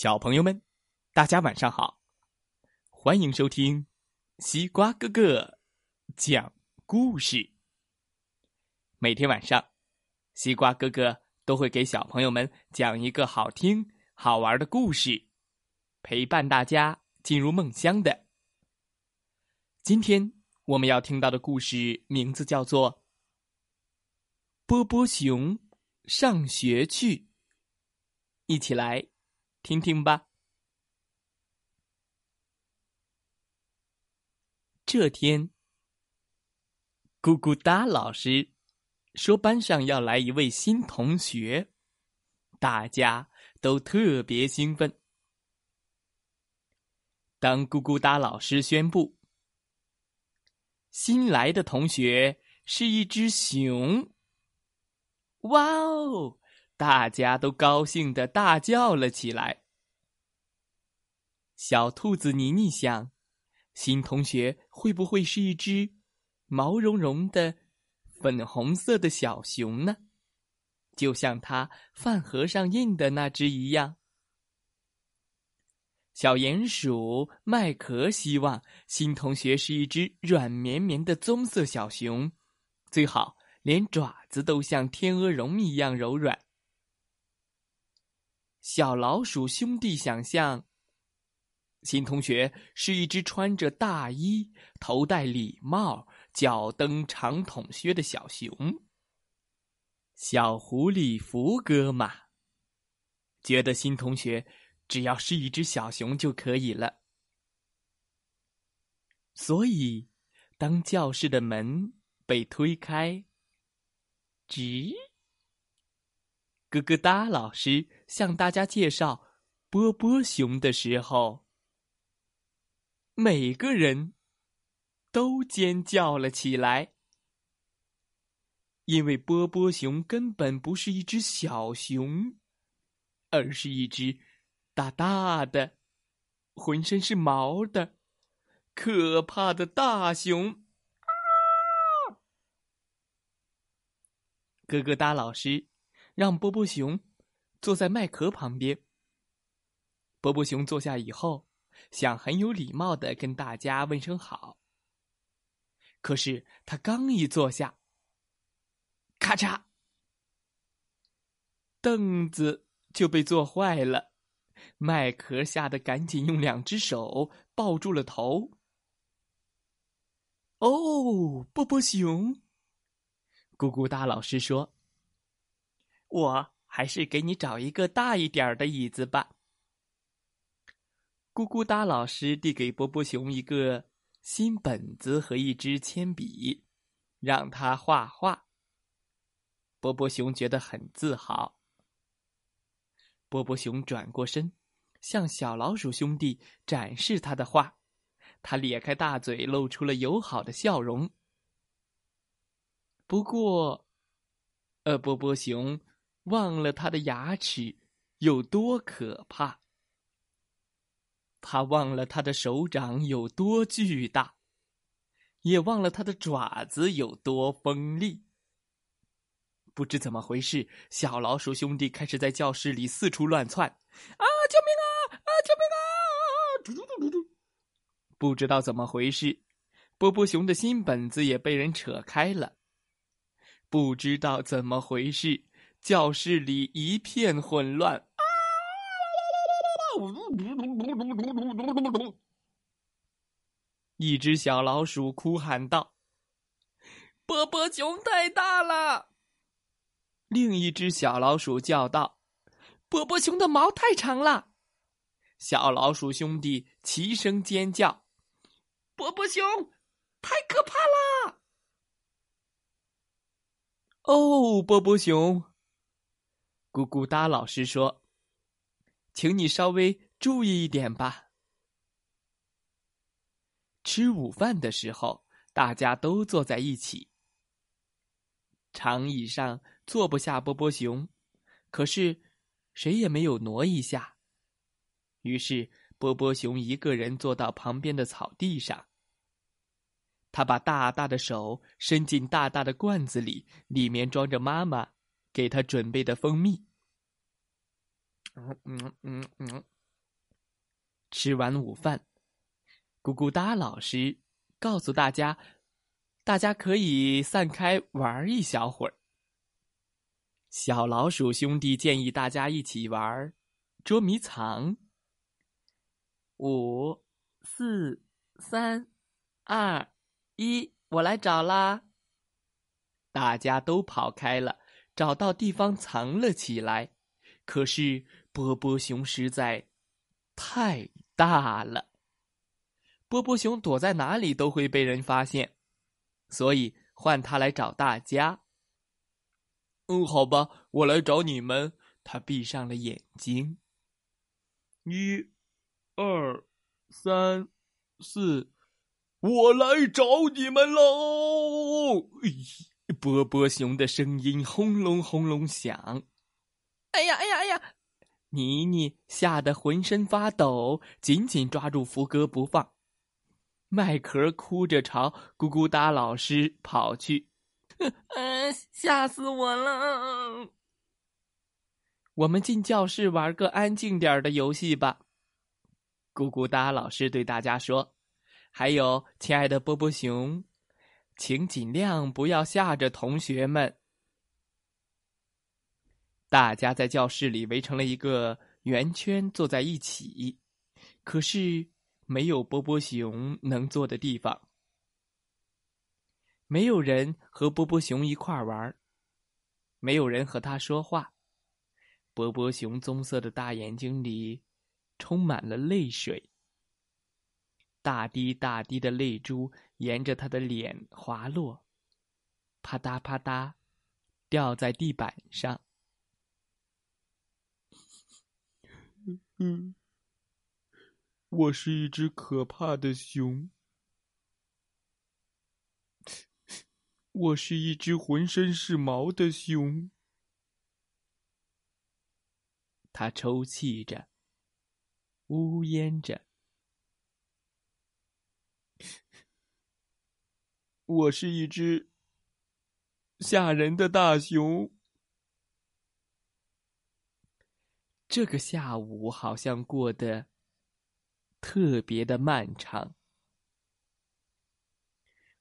小朋友们，大家晚上好！欢迎收听西瓜哥哥讲故事。每天晚上，西瓜哥哥都会给小朋友们讲一个好听、好玩的故事，陪伴大家进入梦乡的。今天我们要听到的故事名字叫做《波波熊上学去》，一起来。听听吧。这天，咕咕哒老师说班上要来一位新同学，大家都特别兴奋。当咕咕哒老师宣布新来的同学是一只熊，哇哦！大家都高兴的大叫了起来。小兔子妮妮想，新同学会不会是一只毛茸茸的粉红色的小熊呢？就像它饭盒上印的那只一样。小鼹鼠麦壳希望新同学是一只软绵绵的棕色小熊，最好连爪子都像天鹅绒一样柔软。小老鼠兄弟想象，新同学是一只穿着大衣、头戴礼帽、脚蹬长筒靴的小熊。小狐狸福哥嘛，觉得新同学只要是一只小熊就可以了。所以，当教室的门被推开，吱。咯咯哒老师向大家介绍波波熊的时候，每个人都尖叫了起来，因为波波熊根本不是一只小熊，而是一只大大的、浑身是毛的、可怕的大熊。咯咯哒老师。让波波熊坐在麦壳旁边。波波熊坐下以后，想很有礼貌的跟大家问声好。可是他刚一坐下，咔嚓，凳子就被坐坏了。麦壳吓得赶紧用两只手抱住了头。哦，波波熊，咕咕哒老师说。我还是给你找一个大一点的椅子吧。咕咕哒老师递给波波熊一个新本子和一支铅笔，让他画画。波波熊觉得很自豪。波波熊转过身，向小老鼠兄弟展示他的画。他咧开大嘴，露出了友好的笑容。不过，呃，波波熊。忘了他的牙齿有多可怕，他忘了他的手掌有多巨大，也忘了他的爪子有多锋利。不知怎么回事，小老鼠兄弟开始在教室里四处乱窜。啊！救命啊！啊！救命啊！嘟嘟嘟嘟嘟！不知道怎么回事，波波熊的新本子也被人扯开了。不知道怎么回事。教室里一片混乱。一只小老鼠哭喊道：“波波熊太大了。”另一只小老鼠叫道：“波波熊的毛太长了。”小老鼠兄弟齐声尖叫：“波波熊太可怕了！”哦，波波熊。咕咕哒老师说：“请你稍微注意一点吧。”吃午饭的时候，大家都坐在一起。长椅上坐不下波波熊，可是谁也没有挪一下。于是波波熊一个人坐到旁边的草地上。他把大大的手伸进大大的罐子里，里面装着妈妈。给他准备的蜂蜜。嗯嗯嗯嗯，吃完午饭，咕咕哒老师告诉大家，大家可以散开玩一小会儿。小老鼠兄弟建议大家一起玩捉迷藏。五、四、三、二、一，我来找啦！大家都跑开了，找到地方藏了起来。可是波波熊实在太大了，波波熊躲在哪里都会被人发现，所以换他来找大家。嗯，好吧，我来找你们。他闭上了眼睛。一、二、三、四，我来找你们喽！波波熊的声音轰隆轰隆响。哎呀，哎呀，哎呀！妮妮吓得浑身发抖，紧紧抓住福哥不放。麦壳哭着朝咕咕哒老师跑去。嗯，吓死我了！我们进教室玩个安静点的游戏吧。咕咕哒老师对大家说：“还有，亲爱的波波熊，请尽量不要吓着同学们。”大家在教室里围成了一个圆圈，坐在一起。可是，没有波波熊能坐的地方。没有人和波波熊一块玩没有人和他说话。波波熊棕色的大眼睛里充满了泪水，大滴大滴的泪珠沿着他的脸滑落，啪嗒啪嗒，掉在地板上。嗯，我是一只可怕的熊。我是一只浑身是毛的熊，他抽泣着，呜咽着。我是一只吓人的大熊。这个下午好像过得特别的漫长。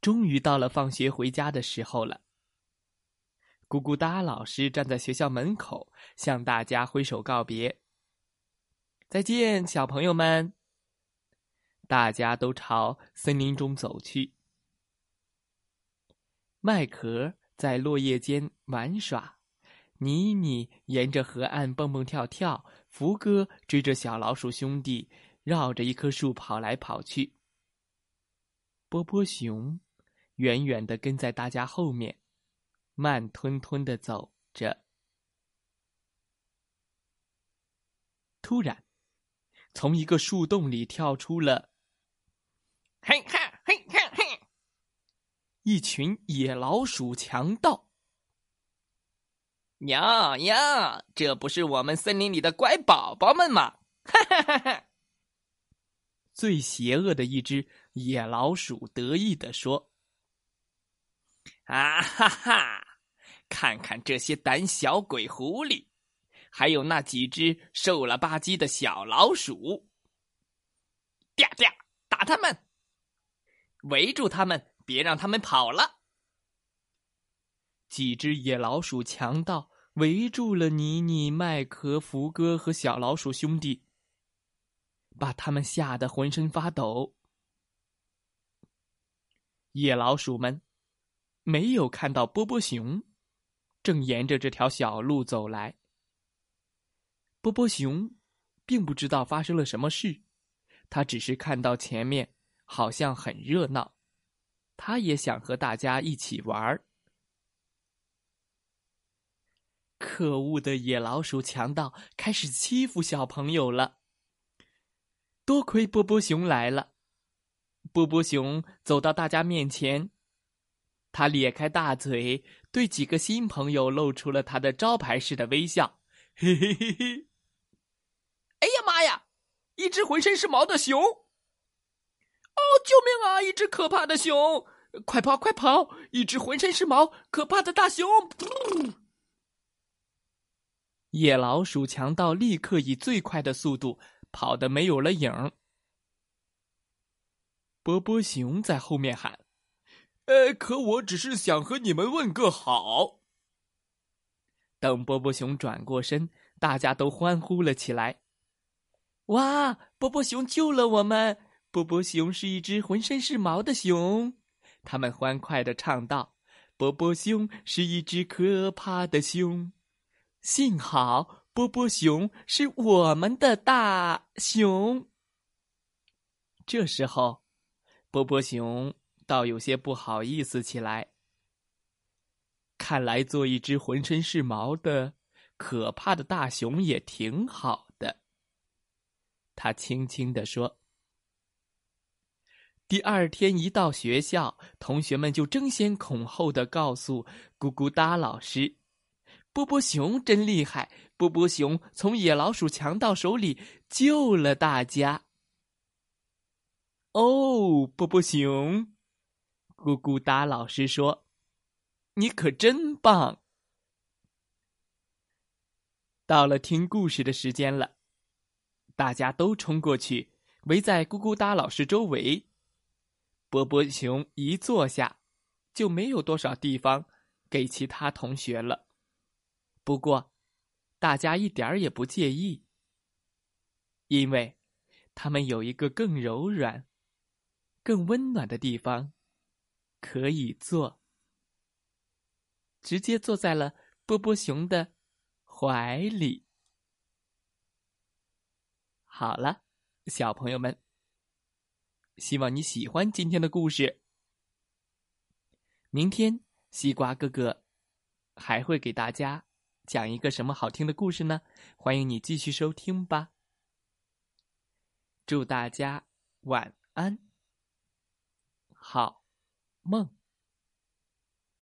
终于到了放学回家的时候了。咕咕哒老师站在学校门口，向大家挥手告别。再见，小朋友们！大家都朝森林中走去。麦壳在落叶间玩耍，妮妮沿着河岸蹦蹦跳跳，福哥追着小老鼠兄弟绕着一棵树跑来跑去。波波熊。远远的跟在大家后面，慢吞吞的走着。突然，从一个树洞里跳出了“嘿哈嘿哈”一群野老鼠强盗。呀呀，这不是我们森林里的乖宝宝们吗？哈哈哈哈！最邪恶的一只野老鼠得意地说。啊哈哈！看看这些胆小鬼狐狸，还有那几只瘦了吧唧的小老鼠。啪啪，打他们！围住他们，别让他们跑了。几只野老鼠强盗围住了妮妮、麦克、福哥和小老鼠兄弟，把他们吓得浑身发抖。野老鼠们。没有看到波波熊，正沿着这条小路走来。波波熊并不知道发生了什么事，他只是看到前面好像很热闹，他也想和大家一起玩儿。可恶的野老鼠强盗开始欺负小朋友了。多亏波波熊来了，波波熊走到大家面前。他咧开大嘴，对几个新朋友露出了他的招牌式的微笑。嘿嘿嘿嘿！哎呀妈呀！一只浑身是毛的熊！哦，救命啊！一只可怕的熊！快跑，快跑！一只浑身是毛、可怕的大熊！野老鼠强盗立刻以最快的速度跑得没有了影波波熊在后面喊：“呃，可我只是想和你们问个好。”等波波熊转过身，大家都欢呼了起来：“哇！波波熊救了我们！波波熊是一只浑身是毛的熊。”他们欢快的唱道：“波波熊是一只可怕的熊，幸好波波熊是我们的大熊。”这时候，波波熊倒有些不好意思起来。看来做一只浑身是毛的可怕的大熊也挺好的。他轻轻地说。第二天一到学校，同学们就争先恐后的告诉咕咕哒老师：“波波熊真厉害！波波熊从野老鼠强盗手里救了大家。”哦，波波熊，咕咕哒老师说：“你可真棒！”到了听故事的时间了，大家都冲过去，围在咕咕哒老师周围。波波熊一坐下，就没有多少地方给其他同学了。不过，大家一点儿也不介意，因为他们有一个更柔软。更温暖的地方，可以坐。直接坐在了波波熊的怀里。好了，小朋友们，希望你喜欢今天的故事。明天西瓜哥哥还会给大家讲一个什么好听的故事呢？欢迎你继续收听吧。祝大家晚安。好梦。